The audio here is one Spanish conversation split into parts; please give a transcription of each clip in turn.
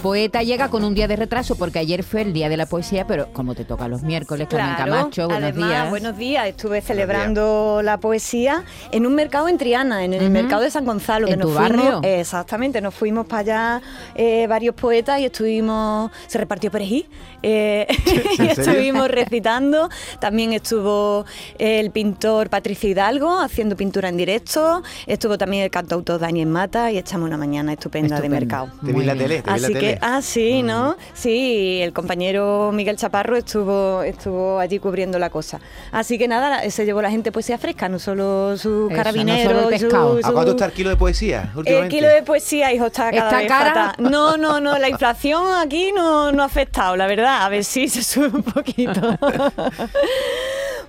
poeta llega con un día de retraso porque ayer fue el día de la poesía, pero como te toca los miércoles, Carmen Claro, Camacho, buenos además, días. buenos días. Estuve celebrando la poesía en un mercado en Triana, en el mercado de San Gonzalo. ¿En que nos tu fuimos- barrio? exactamente, nos fuimos para allá eh, varios poetas y estuvimos, se repartió perejil, eh, y estuvimos recitando. También estuvo el pintor Patricio Hidalgo haciendo pintura en directo. Estuvo también el cantautor Daniel Mata y echamos una mañana estupenda de mercado. Te vi la tele, te vi en la Así ah, sí, ¿no? Sí, el compañero Miguel Chaparro estuvo, estuvo allí cubriendo la cosa. Así que nada, se llevó la gente poesía fresca, no solo sus Eso, carabineros. no solo el su- pescado. ¿A cuánto está el kilo de poesía el últimamente? kilo de poesía, hijo, está cada ¿Está vez cara? fatal. No, no, no, la inflación aquí no, no ha afectado, la verdad. A ver si se sube un poquito.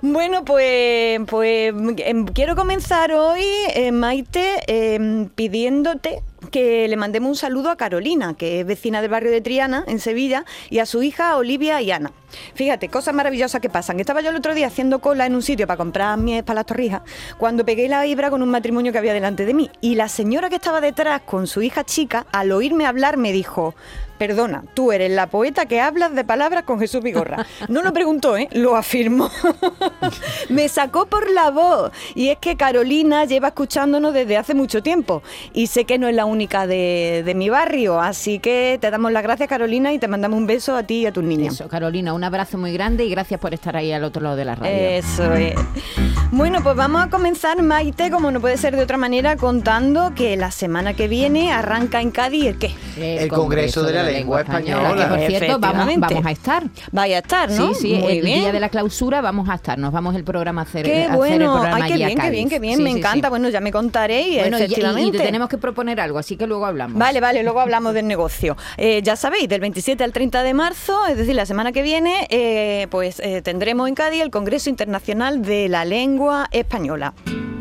Bueno, pues, pues em, quiero comenzar hoy, eh, Maite, em, pidiéndote que le mandemos un saludo a Carolina, que es vecina del barrio de Triana, en Sevilla, y a su hija Olivia y Ana. Fíjate, cosas maravillosas que pasan. Estaba yo el otro día haciendo cola en un sitio para comprar miel para las torrijas, cuando pegué la ibra con un matrimonio que había delante de mí. Y la señora que estaba detrás con su hija chica, al oírme hablar, me dijo, perdona, tú eres la poeta que hablas de palabras con Jesús Vigorra. No lo preguntó, ¿eh? Lo afirmó. me sacó por la voz. Y es que Carolina lleva escuchándonos desde hace mucho tiempo. Y sé que no es la única de, de mi barrio. Así que te damos las gracias, Carolina, y te mandamos un beso a ti y a tus niñas. Eso, Carolina, un abrazo muy grande y gracias por estar ahí al otro lado de la radio. Eso es. Bueno, pues vamos a comenzar, Maite, como no puede ser de otra manera, contando que la semana que viene arranca en Cádiz el qué. El Congreso de la Lengua Española. Que por cierto, vamos, a estar. Vaya a estar, ¿no? Sí, sí, Muy el bien. día de la clausura vamos a estar. Nos vamos el programa a hacer, a Qué hacer el bueno, programa ay, qué bien, qué bien, qué bien, Sí, me sí, encanta. sí. Bueno, ya me contaréis, Bueno, y- y, efectivamente. te tenemos que proponer algo, así que luego hablamos. Vale, vale, luego hablamos del negocio. Eh, ya sabéis, del 27 al 30 de marzo, es decir, la semana que viene, eh, pues eh, tendremos en Cádiz el Congreso Internacional de la Lengua Española.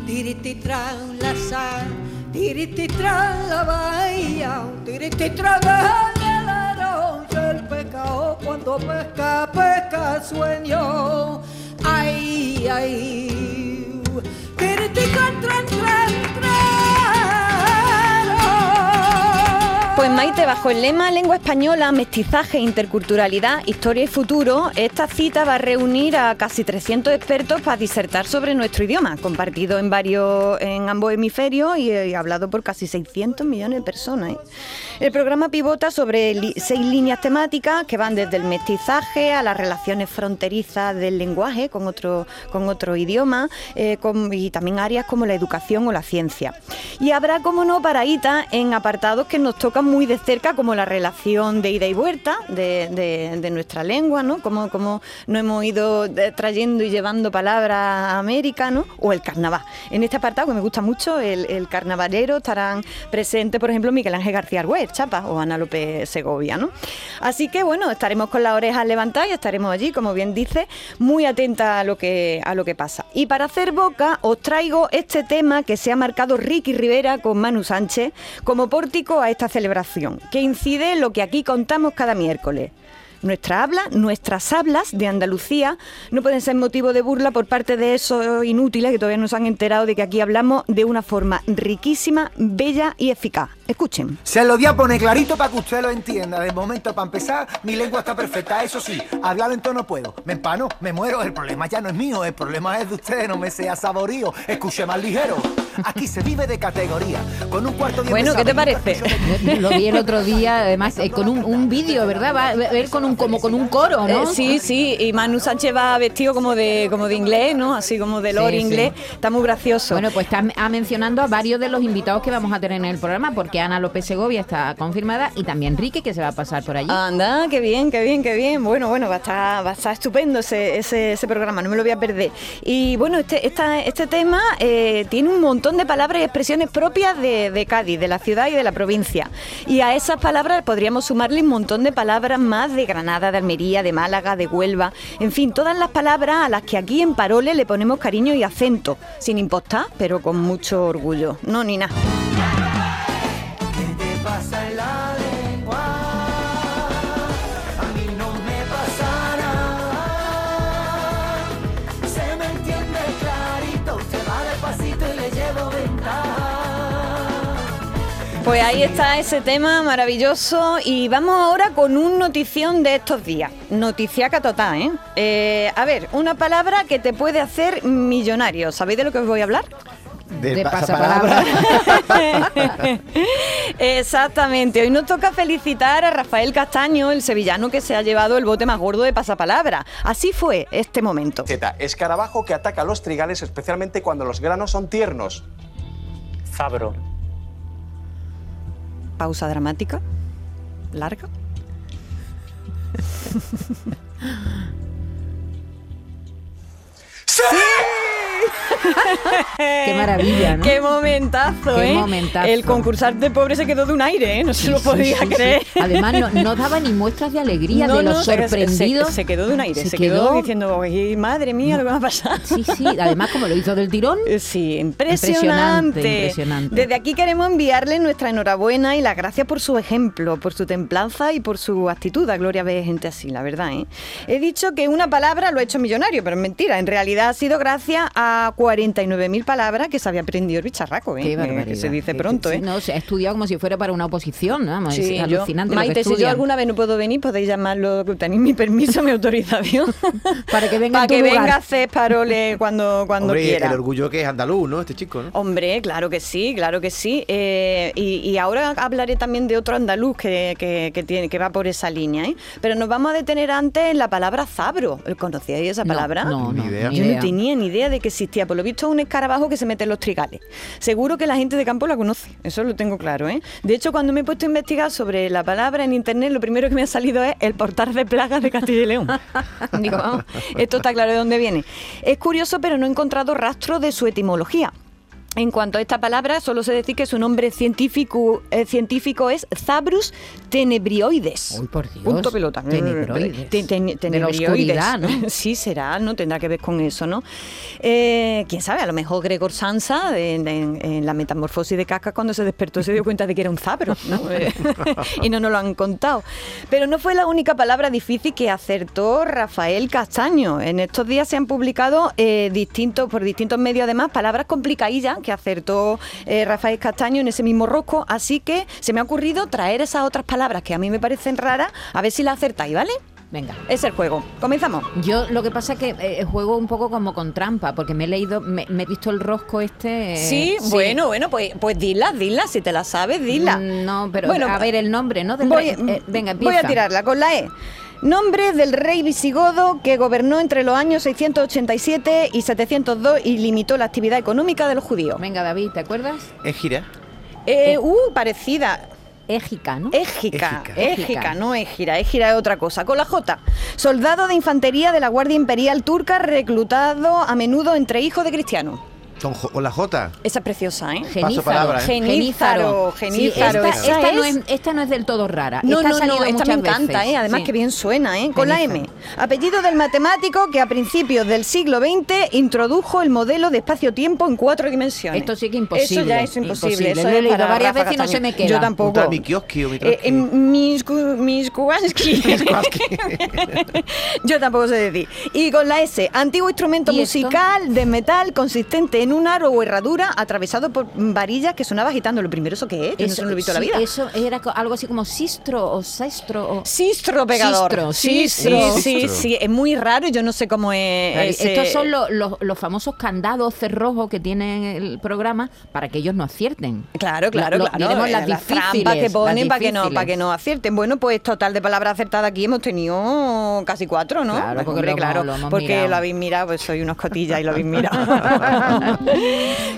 Tiriti tra la sal, tiriti tra la bahía, tiriti tra el pecado cuando pesca, pesca sueño. Ay, ay, tiriti Bajo el lema Lengua Española, Mestizaje, Interculturalidad, Historia y Futuro, esta cita va a reunir a casi 300 expertos para disertar sobre nuestro idioma, compartido en varios, en ambos hemisferios y, eh, hablado por casi 600 millones de personas. ¿eh? El programa pivota sobre seis líneas temáticas que van desde el mestizaje a las relaciones fronterizas del lenguaje con otro, con otro idioma eh, y también áreas como la educación o la ciencia. Y habrá, como no, paraditas en apartados que nos tocan muy de cerca, como la relación de ida y vuelta de, nuestra lengua, ¿no? Como, como nos hemos ido eh, trayendo y llevando palabras a América, ¿no? O el carnaval. En este apartado, que me gusta mucho, el, carnavalero, estarán presentes, por ejemplo, Miguel Ángel García Argüez, Chapa, o Ana López Segovia, ¿no? Así que, bueno, estaremos con las orejas levantadas y estaremos allí, como bien dice, muy atentas a lo que, a lo que pasa. Y para hacer boca, os traigo este tema que se ha marcado Ricky Rivera con Manu Sánchez como pórtico a esta celebración, que incide en lo que aquí contamos cada miércoles. Nuestra habla, nuestras hablas de Andalucía no pueden ser motivo de burla por parte de esos inútiles que todavía no se han enterado de que aquí hablamos de una forma riquísima, bella y eficaz. Escuchen. Se lo voy a poner clarito para que usted lo entienda. De momento, para empezar, mi lengua está perfecta. Eso sí, hablar en tono puedo. Me empano, me muero. El problema ya no es mío, el problema es de ustedes. No me sea saborío. Escuche más ligero. Aquí se vive de categoría. Con un cuarto de Bueno, ¿qué te parece? Lo vi el otro día, además, eh, con un, un vídeo, ¿verdad? Va a ver con un, como con un coro, ¿no? Eh, sí, sí, y Manu Sánchez va vestido como de, como de inglés, ¿no? Así como de Sí, sí. inglés. Está muy gracioso. Bueno, pues está a mencionando a varios de los invitados que vamos a tener en el programa, porque Ana López Segovia está confirmada y también Enrique, que se va a pasar por allí. Anda, qué bien, qué bien, qué bien. Bueno, bueno, va a estar, va a estar estupendo ese, ese, ese programa, no me lo voy a perder. Y bueno, este, esta, este tema eh, tiene un montón de palabras y expresiones propias de, de Cádiz, de la ciudad y de la provincia. Y a esas palabras podríamos sumarle un montón de palabras más de Granada, de Almería, de Málaga, de Huelva. En fin, todas las palabras a las que aquí en Parole le ponemos cariño y acento, sin impostar, pero con mucho orgullo. No, ni nada. Pues ahí está ese tema maravilloso y vamos ahora con un notición de estos días. Noticiaca total, ¿eh? Eh, A ver, una palabra que te puede hacer millonario. ¿Sabéis de lo que os voy a hablar? Del De pasapalabra. Exactamente. Hoy nos toca felicitar a Rafael Castaño, el sevillano que se ha llevado el bote más gordo de pasapalabra. Así fue este momento. Z, escarabajo que ataca los trigales especialmente cuando los granos son tiernos. Zabro. Pausa dramática. Larga. Qué maravilla, ¿no? Qué momentazo, Qué ¿eh? momentazo. El concursante pobre se quedó de un aire, ¿eh? No se lo podía sí, sí. creer. Además, no, no daba ni muestras de alegría de lo se- sorprendido. Se, se quedó de un aire, se, Se quedó, quedó- diciendo, "Ay, madre mía, lo que me ha pasado. Sí, sí, además como lo hizo del tirón. Sí, impresionante. Impresionante, impresionante. Desde aquí queremos enviarle nuestra enhorabuena y las gracias por su ejemplo, por su templanza y por su actitud. A Gloria ver gente así, la verdad. ¿eh? He dicho que una palabra lo ha hecho millonario, pero es mentira. En realidad ha sido gracias a 49.000 palabras que se había aprendido el bicharraco. ¿eh? Qué barbaridad. que se dice pronto. sí, ¿eh? No, se ha estudiado como si fuera para una oposición, ¿no? Sí, es yo- alucinante lo que Maite, si yo alguna vez no puedo venir, podéis llamarlo, que tenéis mi permiso, mi autorización. Para que venga Para que lugar. venga a hacer parole cuando, cuando Hombre, quiera. el orgullo que es andaluz, ¿no? Este chico, ¿no? Hombre, claro que sí, claro que sí. Eh, y, y ahora hablaré también de otro andaluz que, que- que tiene, que va por esa línea. ¿eh? Pero nos vamos a detener antes en la palabra zabro. ¿Conocíais esa No, palabra? No, Ni no, idea. ni Yo idea. no tenía ni idea de que existía. Por lo visto es un escarabajo que se mete en los trigales. Seguro que la gente de campo la conoce, eso lo tengo claro. ¿eh? De hecho, cuando me he puesto a investigar sobre la palabra en internet, lo primero que me ha salido es el portal de plagas de Castilla y León. Digo, vamos, esto está claro de dónde viene. Es curioso, pero no he encontrado rastro de su etimología. En cuanto a esta palabra, solo sé decir que su nombre científico, eh, científico es Zabrus tenebrioides. Uy, por Dios. Punto pelota. Tenebroides. Te- te- De la tenebrioides. Sí, será, no tendrá que ver con eso, ¿no? Eh, Quién sabe, a lo mejor Gregor Sansa en, en- en la metamorfosis de Kafka cuando se despertó se dio cuenta de que era un zabro, ¿no? Y no nos lo han contado. Pero no fue la única palabra difícil que acertó Rafael Castaño. En estos días se han publicado eh, distintos, por distintos medios además palabras complicadillas que acertó eh, Rafael Castaño en ese mismo rosco, así que se me ha ocurrido traer esas otras palabras que a mí me parecen raras, a ver si las acertáis, ¿vale? Venga. Es el juego. Comenzamos. Yo lo que pasa es que eh, juego un poco como con trampa, porque me he leído, me, me he visto el rosco este. eh, Sí, bueno, bueno, pues, pues dila, dila, si te la sabes, dila. Mm, No, pero Bueno, a ver el nombre, ¿no? Del voy. Eh, venga, voy empieza. a tirarla con la E. Nombre del rey visigodo que gobernó entre los años 687 y 702 y limitó la actividad económica de los judíos. Venga, David, ¿te acuerdas? Es gira. Eh, uh, parecida. Égica, ¿no? Égica, Égica. égica, Égica. no égira, égira es otra cosa. Con la J. Soldado de infantería de la Guardia Imperial Turca reclutado a menudo entre hijos de cristianos. Con, con la J. Esa es preciosa, ¿eh? Genízaro. palabra, ¿eh? Genízaro, Sí, genízaro, esta, no es- es, esta no es del todo rara. No, esta ha no, salido no, esta me encanta, veces. ¿eh? además Sí. que bien suena, ¿eh? con la M. Apellido del matemático que a principios del siglo XX introdujo el modelo de espacio-tiempo en cuatro dimensiones. Esto sí que imposible, Eso ya es imposible. imposible. Eso Lo he es leído varias veces y no se me queda. Yo tampoco. tal Mikioski o Eh, Mitroski. eh, Misku- Miskuaski. Yo tampoco sé decir. Y con la S, antiguo instrumento musical de metal consistente en un aro o herradura atravesado por varillas que sonaba agitando. Lo primero, ¿eso qué es? Yo no se me lo he visto en la sí, vida. Eso era algo así como sistro o sestro. O... Sistro pegador. Sistro, sí, sistro. sí, sí, sí. Es muy raro, yo no sé cómo es. ese- Estos son lo- los- los famosos candados cerrojos que tiene el programa para que ellos no acierten. Claro, claro, Lo- claro. diremos eh, las trampas que ponen para que no, para que no acierten. Bueno, pues total de palabras acertadas aquí hemos tenido casi cuatro, ¿no? Claro, Pues, porque hombre, lo claro, lo porque mirado. lo habéis mirado, pues soy unos cotillas y lo habéis mirado.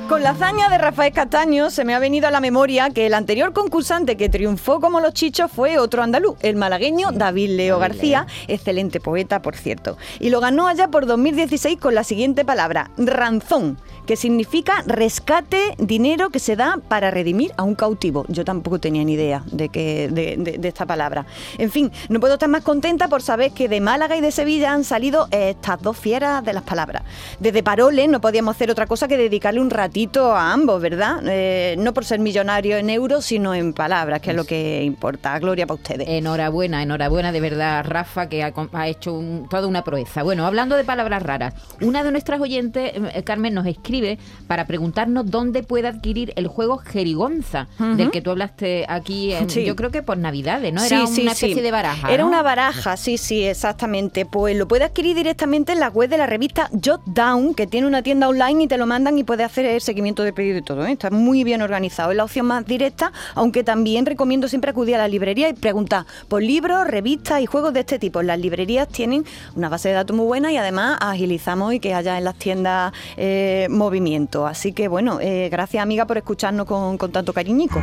Con la hazaña de Rafael Castaño se me ha venido a la memoria que el anterior concursante que triunfó como los chichos fue otro andaluz, el malagueño David Leo García, excelente poeta, por cierto. Y lo ganó allá por 2016 con la siguiente palabra, ranzón, que significa rescate, dinero que se da para redimir a un cautivo. Yo tampoco tenía ni idea de, que, de, de- de esta palabra. En fin, no puedo estar más contenta por saber que de Málaga y de Sevilla han salido estas dos fieras de las palabras. Desde Paroles no podíamos hacer otra cosa que que dedicarle un ratito a ambos, ¿verdad? Eh, no por ser millonario en euros, sino en palabras, que es lo que importa. Gloria para ustedes. Enhorabuena, enhorabuena de verdad, Rafa, que ha, hecho un- toda una proeza. Bueno, hablando de palabras raras, una de nuestras oyentes, eh, Carmen, nos escribe para preguntarnos dónde puede adquirir el juego Jerigonza, del que tú hablaste aquí, en- Sí. yo creo que por Navidades, ¿no? Era Sí, sí, una especie de baraja. Era ¿no? una baraja, sí, sí, exactamente. Pues lo puede adquirir directamente en la web de la revista Jot Down, que tiene una tienda online y te lo mandan y puedes hacer el seguimiento de pedido y todo. ¿eh? Está muy bien organizado. Es la opción más directa, aunque también recomiendo siempre acudir a la librería y preguntar por libros, revistas y juegos de este tipo. Las librerías tienen una base de datos muy buena y además agilizamos y que haya en las tiendas eh, movimiento. Así que bueno, eh, gracias amiga por escucharnos con, con tanto cariñico.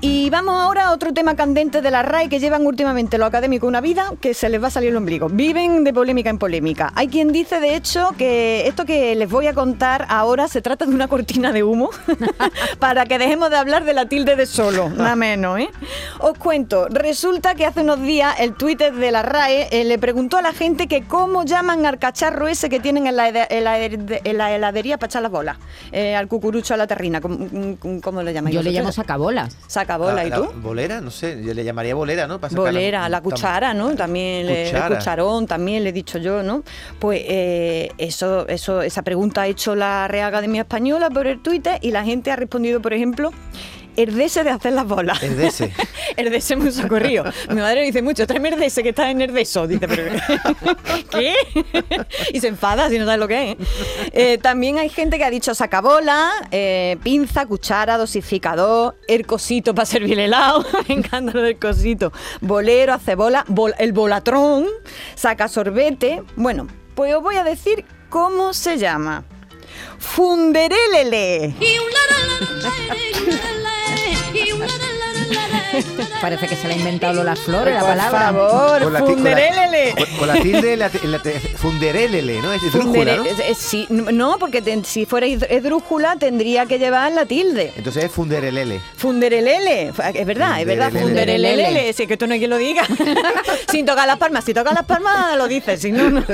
Y vamos ahora a otro tema candente de la RAE que llevan últimamente los académicos una vida que se les va a salir el ombligo. Viven de polémica en polémica. Hay quien dice, de hecho, que esto que les voy a contar ahora se trata de una cortina de humo para que dejemos de hablar de la tilde de solo, nada menos, ¿eh? Os cuento, resulta que hace unos días el Twitter de la RAE eh, le preguntó a la gente que cómo llaman al cacharro ese que tienen en la, en la hede- en la heladería para echar las bolas, eh, al cucurucho, a la terrina, ¿cómo, cómo lo llamáis Yo le llamo sacabolas. Saca bola, La- ¿y la tú? bolera, no sé, yo le llamaría bolera, ¿no? Para Bolera, la tam- cuchara, ¿no? También le- el cucharón, también le he dicho yo, ¿no? Pues eh, eso, eso, esa pregunta ha hecho la Real Academia Española por el Twitter y la gente ha respondido, por ejemplo, herdese de hacer las bolas. Herdese. Herdese muy socorrido. Mi madre dice mucho, tráeme herdese que está en herdeso. Dice, pero ¿qué? y se enfada si no sabes lo que es. Eh, también hay gente que ha dicho sacabola, eh, pinza, cuchara, dosificador, el cosito para servir el helado. Me encanta lo del cosito. Bolero, acebola, bol- el bolatrón, saca sorbete. Bueno, pues os voy a decir cómo se llama. Funderélele. Parece que se le ha inventado Lola Flores la Por palabra. favor, Con la ti- con la-. Con, tilde, la, funderélele, ¿no? Es esdrújula, ¿no? Fundere- es- es- sí, no, porque ten- si fuera esdrújula tendría que llevar la tilde. Entonces es funderelele. Funderelele, es verdad, es verdad, Funderelele. funderelele, si es que esto no hay quien lo diga. Sin tocar las palmas, si toca las palmas lo dices, si no, no.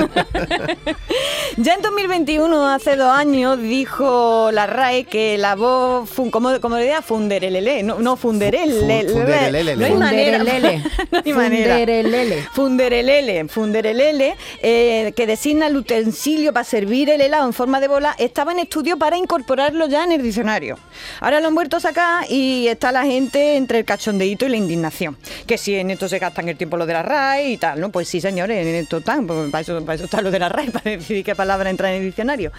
Ya en 2021, hace dos años, dijo la RAE que la voz, fun, ¿cómo, cómo le diría? Funderelele, no, no funderele. Fu- funderelele. No hay manera. Funderelele. no hay manera. Funderelele. Funderelele, funderelele, eh, que designa el utensilio para servir el helado en forma de bola, estaba en estudio para incorporarlo ya en el diccionario. Ahora lo han vuelto a sacar y está la gente entre el cachondeíto y la indignación. Que si en esto se gastan el tiempo lo de la RAE y tal, ¿no? Pues sí, señores, en esto están, pues para eso, para eso está lo de la RAE, para decidir qué palabra entra en el diccionario.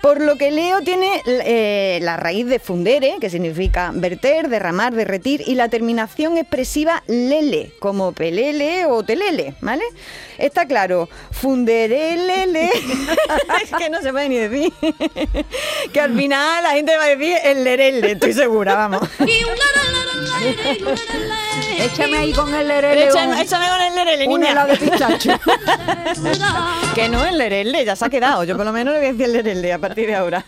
Por lo que leo, tiene eh, la raíz de fundere, que significa verter, derramar, derretir, y la terminación expresiva lele, como pelele o telele, ¿vale? Está claro, funderelele, es que no se puede ni decir, que al final la gente va a decir el lerele, estoy segura, vamos. Échame ahí con el lerele Échame, échame con el lerele, un niña. helado de pistacho. Que no el lerele, ya se ha quedado. Yo por lo menos le voy a decir el lerele a partir de ahora.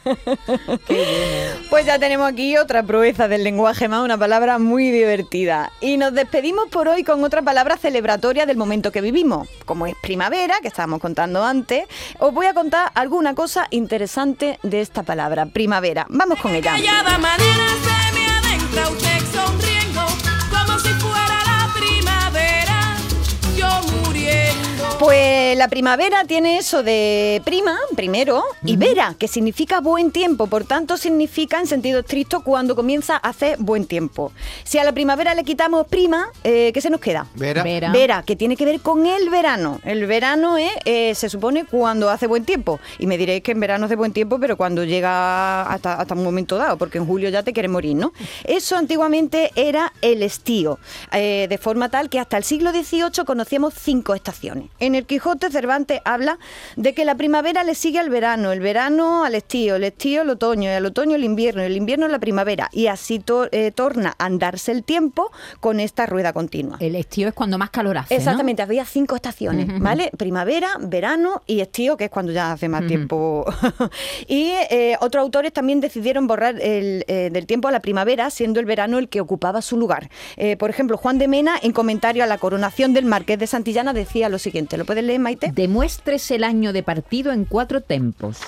Pues ya tenemos aquí otra proeza del lenguaje más, una palabra muy divertida. Y nos despedimos por hoy con otra palabra celebratoria del momento que vivimos. Como es primavera, que estábamos contando antes, os voy a contar alguna cosa interesante de esta palabra, primavera. Vamos con ella. Pues la primavera tiene eso de prima, primero, y vera, que significa buen tiempo, por tanto significa en sentido estricto cuando comienza a hacer buen tiempo. Si a la primavera le quitamos prima, eh, ¿qué se nos queda? Vera. Vera. Vera, que tiene que ver con el verano. El verano es, eh, se supone, cuando hace buen tiempo. Y me diréis que en verano hace buen tiempo, pero cuando llega hasta, hasta un momento dado, porque en julio ya te quieres morir, ¿no? Eso antiguamente era el estío, eh, de forma tal que hasta el siglo XVIII conocíamos cinco estaciones. En el Quijote Cervantes habla de que la primavera le sigue al verano, el verano al estío, el estío al otoño, y al otoño el invierno, y el invierno la primavera. Y así to- eh, torna a andarse el tiempo con esta rueda continua. El estío es cuando más calor hace, ¿no? Exactamente, había cinco estaciones, ¿vale? Primavera, verano y estío, que es cuando ya hace más tiempo. y eh, otros autores también decidieron borrar el, eh, del tiempo a la primavera, siendo el verano el que ocupaba su lugar. Por ejemplo, Juan de Mena, en comentario a la coronación del Marqués de Santillana, decía lo siguiente, ¿lo puedes leer, Maite? Demuestres el año de partido en cuatro tempos.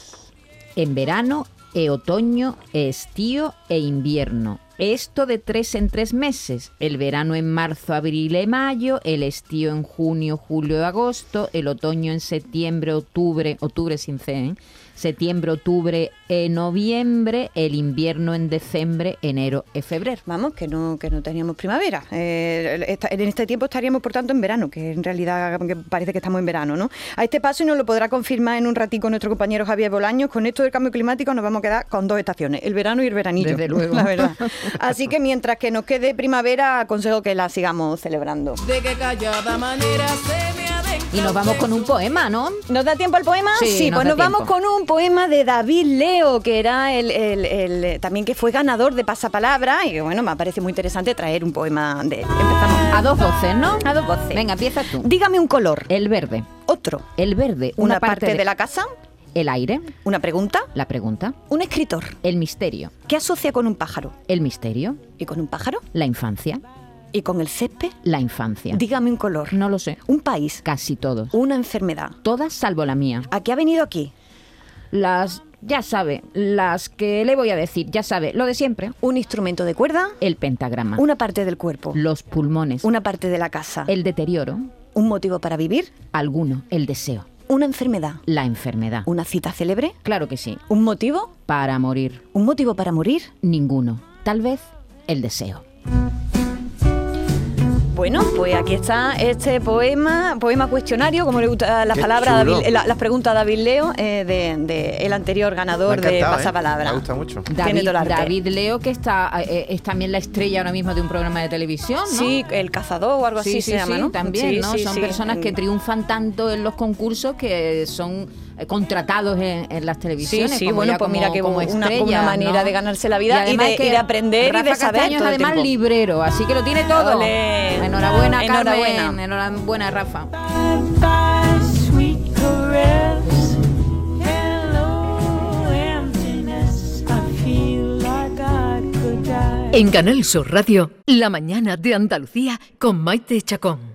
en verano, e otoño, e estío e invierno. Esto de tres en tres meses. El verano en marzo, abril y mayo, el estío en junio, julio y agosto, el otoño en septiembre, octubre, octubre sin C, ¿eh? septiembre, octubre e noviembre, el invierno en diciembre, enero y febrero. Vamos, que no, que no teníamos primavera. Eh, esta- en este tiempo estaríamos, por tanto, en verano, que en realidad que parece que estamos en verano, ¿no? A este paso, y nos lo podrá confirmar en un ratico nuestro compañero Javier Bolaños, con esto del cambio climático nos vamos a quedar con dos estaciones, el verano y el veranillo. Desde luego. La verdad. Así que mientras que nos quede primavera, aconsejo que la sigamos celebrando. De que callada manera se me Y nos vamos con un poema, ¿no? ¿Nos da tiempo al poema? Sí, nos pues da nos vamos con un poema de David Leo, que era el, el- el, también que fue ganador de Pasapalabra, y bueno, me parece muy interesante traer un poema de él. Empezamos. A dos voces, ¿no? A dos voces. Venga, empieza tú. Dígame un color, El verde. otro, El verde, una, parte, de... la casa, El aire, una pregunta, la pregunta. un escritor. El misterio. ¿Qué asocia con un pájaro? El misterio. ¿Y con un pájaro? La infancia. ¿Y con el césped? La infancia. Dígame un color, No lo sé. un país, Casi todos. una enfermedad. Todas salvo la mía. ¿A qué ha venido aquí? Las, ya sabe, las que le voy a decir, ya sabe, lo de siempre. Un instrumento de cuerda, El pentagrama. una parte del cuerpo, Los pulmones. una parte de la casa, El deterioro. un motivo para vivir, Alguno. El deseo. Una enfermedad, La enfermedad. una cita célebre, Claro que sí. un motivo, Para morir. un motivo para morir. Ninguno. Tal vez el deseo. Bueno, pues aquí está este poema, poema cuestionario, como le gustan las Qué palabras, la- las preguntas a David Leo, eh, de, de el anterior Me ha ganador de encantado, ¿eh? Pasapalabra. Me gusta mucho. Tiene David, todo el arte. David Leo, que está eh, es también la estrella ahora mismo de un programa de televisión, ¿no? Sí, el cazador o algo así sí, se sí, llama, sí, ¿no? también, Sí, ¿no? sí, son sí. personas que En- triunfan tanto en los concursos que son eh, contratados en, en las Sí, televisiones. sí, como bueno, pues como- mira que como una, una manera ¿no? de ganarse la vida y, de, que y de aprender y Rafa de saber Castaño todo además librero, así que lo tiene todo. Ole. Enhorabuena, Carmen. Enhorabuena. Enhorabuena, Rafa. En Canal Sur Radio, La mañana de Andalucía con Maite Chacón.